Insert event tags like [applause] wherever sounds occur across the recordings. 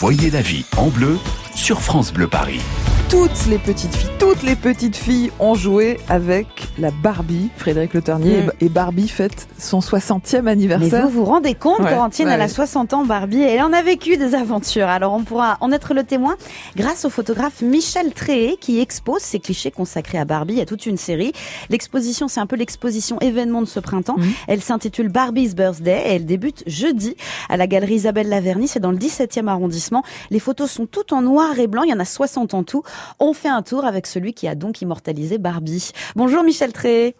Voyez la vie en bleu sur France Bleu Paris toutes les petites filles, toutes les petites filles ont joué avec la Barbie. Frédéric Le Ternier mm. et Barbie fête son 60e anniversaire. Mais vous vous rendez compte, ouais, Corentine, elle a 60 ans, Barbie, et elle en a vécu des aventures. Alors on pourra en être le témoin grâce au photographe Michel Tréhé qui expose ses clichés consacrés à Barbie. Il y a toute une série. L'exposition, c'est un peu l'exposition événement de ce printemps. Mm. Elle s'intitule Barbie's Birthday et elle débute jeudi à la galerie Isabelle Laverny. C'est dans le 17e arrondissement. Les photos sont toutes en noir et blanc. Il y en a 60 en tout. On fait un tour avec celui qui a donc immortalisé Barbie. Bonjour Michel Tré.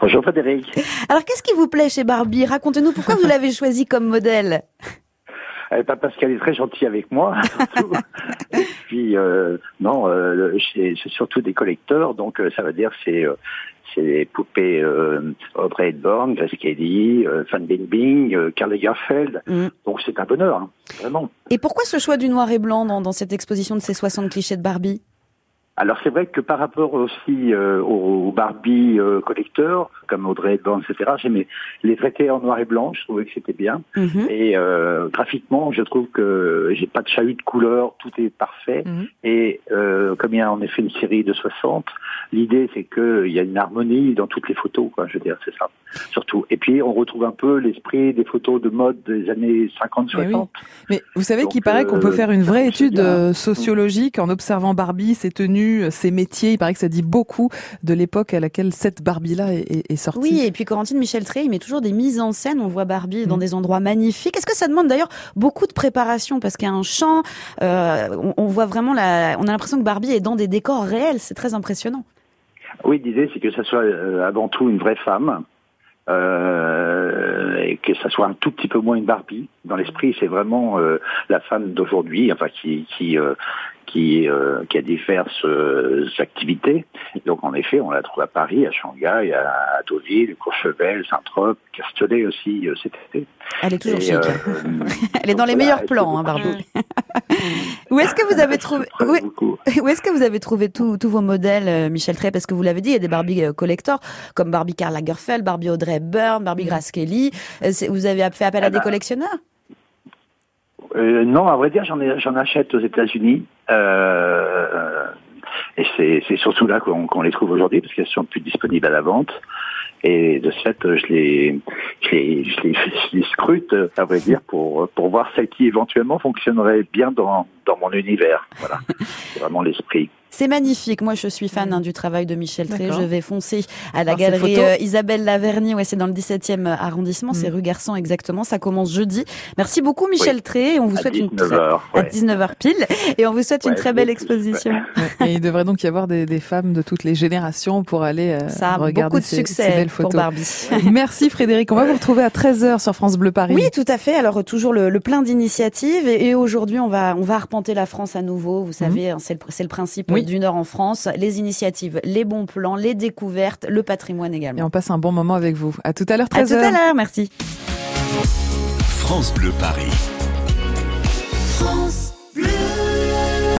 Bonjour Frédéric. Alors qu'est-ce qui vous plaît chez Barbie? Racontez-nous pourquoi vous [laughs] l'avez choisie comme modèle? Pas parce qu'elle est très gentille avec moi, [laughs] surtout. Puis euh, non, euh, c'est surtout des collecteurs, donc euh, ça veut dire c'est c'est les poupées euh, Audrey Hepburn, Grace Kelly, euh, Fan Bingbing, euh, Karl Lagerfeld. Mm. Donc c'est un bonheur, hein, vraiment. Et pourquoi ce choix du noir et blanc dans, dans cette exposition de ces 60 clichés de Barbie? Alors c'est vrai que par rapport aussi euh, aux Barbie collecteurs, comme Audrey Hepburn, etc., j'aimais les traiter en noir et blanc, je trouvais que c'était bien. Mm -hmm. Et euh, graphiquement, je trouve que j'ai pas de chahut de couleur, tout est parfait. Mm -hmm. Et euh, comme il y a en effet une série de 60, l'idée c'est qu'il y a une harmonie dans toutes les photos, quoi, je veux dire, c'est ça, surtout. Et puis on retrouve un peu l'esprit des photos de mode des années 50-60. Mais, oui. Mais, vous savez qu'il paraît qu'on peut faire une vraie étude sociologique en observant Barbie, ses tenues, ses métiers. Il paraît que ça dit beaucoup de l'époque à laquelle cette Barbie-là est, est, sortie. Oui, et puis Corentine Michel Tré, il met toujours des mises en scène. On voit Barbie dans mmh. des endroits magnifiques. Est-ce que ça demande d'ailleurs beaucoup de préparation Parce qu'il y a un champ, euh, on, on, voit vraiment la, on a l'impression que Barbie est dans des décors réels. C'est très impressionnant. Oui, l'idée c'est que ça soit euh, avant tout une vraie femme. Euh, et que ça soit un tout petit peu moins une Barbie. Dans l'esprit, c'est vraiment euh, la femme d'aujourd'hui, enfin qui qui euh, qui, euh, qui a diverses euh, activités. Donc en effet, on la trouve à Paris, à Shanghai, à, Deauville, Courchevel, Saint-Trope, Castellet aussi euh, cet été. Elle est toujours Et, chic. [laughs] Elle est dans les voilà, meilleurs plans, hein, Barbie. [laughs] où est-ce que vous avez trouvé où, [laughs] où est-ce que vous avez trouvé tous vos modèles, Michel Trey? Parce que vous l'avez dit, il y a des Barbie collectors comme Barbie Karl Lagerfeld, Barbie Audrey Hepburn, Barbie Grace Kelly. Vous avez fait appel à des collectionneurs? euh, non, à vrai dire, j'en j'en achète aux États-Unis. Euh, et c'est surtout là qu'on qu les trouve aujourd'hui parce qu'elles sont plus disponibles à la vente. Et de ce fait, je les, je les, je les, je les scrute, à vrai dire, pour, pour voir celles qui éventuellement fonctionneraient bien dans, dans mon univers. Voilà. [laughs] C'est vraiment l'esprit. C'est magnifique. Moi, je suis fan hein, du travail de Michel Tré. Je vais foncer à la Alors, galerie euh, Isabelle Laverny. Ouais, c'est dans le 17e arrondissement. Mm. C'est rue Garçon exactement. Ça commence jeudi. Merci beaucoup, Michel oui. Tré. Et on vous à souhaite 19 une très... heures, ouais. à 19h pile. Et on vous souhaite ouais, une très belle exposition. Et il devrait donc y avoir des, des, femmes de toutes les générations pour aller euh, Ça a regarder beaucoup de ces, succès ces belles photos. pour Barbie. [laughs] Merci Frédéric. On va vous retrouver à 13h sur France Bleu Paris. Oui, tout à fait. Alors toujours le, le plein d'initiatives. Et, et aujourd'hui, on va on va arpenter la France à nouveau. Vous savez, mmh. c'est le, le principe oui. du Nord en France les initiatives, les bons plans, les découvertes, le patrimoine également. Et on passe un bon moment avec vous. À tout à l'heure, 13h. À tout à l'heure, merci. France Bleu Paris. France Bleu.